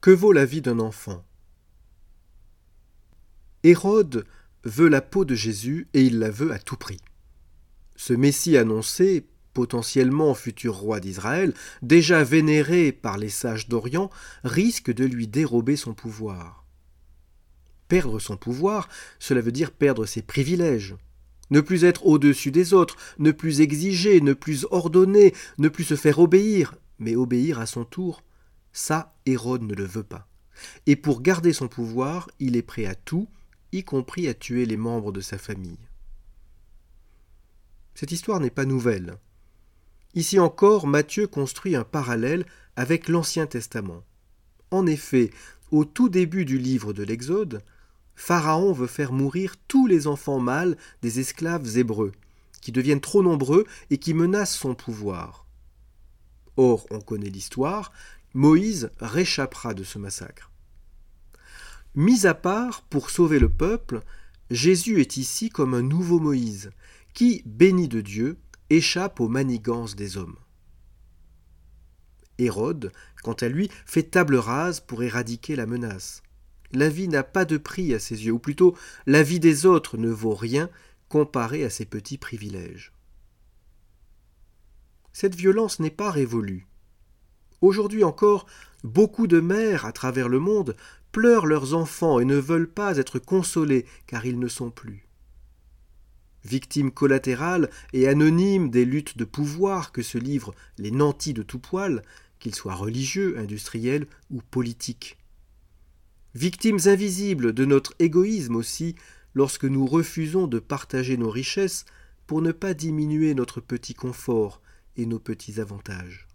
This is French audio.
Que vaut la vie d'un enfant? Hérode veut la peau de Jésus et il la veut à tout prix. Ce Messie annoncé, potentiellement futur roi d'Israël, déjà vénéré par les sages d'Orient, risque de lui dérober son pouvoir. Perdre son pouvoir, cela veut dire perdre ses privilèges. Ne plus être au-dessus des autres, ne plus exiger, ne plus ordonner, ne plus se faire obéir, mais obéir à son tour, ça Hérode ne le veut pas. Et pour garder son pouvoir, il est prêt à tout, y compris à tuer les membres de sa famille. Cette histoire n'est pas nouvelle. Ici encore, Matthieu construit un parallèle avec l'Ancien Testament. En effet, au tout début du livre de l'Exode, Pharaon veut faire mourir tous les enfants mâles des esclaves hébreux, qui deviennent trop nombreux et qui menacent son pouvoir. Or, on connaît l'histoire, Moïse réchappera de ce massacre. Mis à part pour sauver le peuple, Jésus est ici comme un nouveau Moïse, qui, béni de Dieu, échappe aux manigances des hommes. Hérode, quant à lui, fait table rase pour éradiquer la menace. La vie n'a pas de prix à ses yeux, ou plutôt la vie des autres ne vaut rien comparé à ses petits privilèges. Cette violence n'est pas révolue. Aujourd'hui encore, beaucoup de mères à travers le monde pleurent leurs enfants et ne veulent pas être consolés car ils ne sont plus. Victimes collatérales et anonymes des luttes de pouvoir que se livrent les nantis de tout poil, qu'ils soient religieux, industriels ou politiques. Victimes invisibles de notre égoïsme aussi, lorsque nous refusons de partager nos richesses pour ne pas diminuer notre petit confort et nos petits avantages.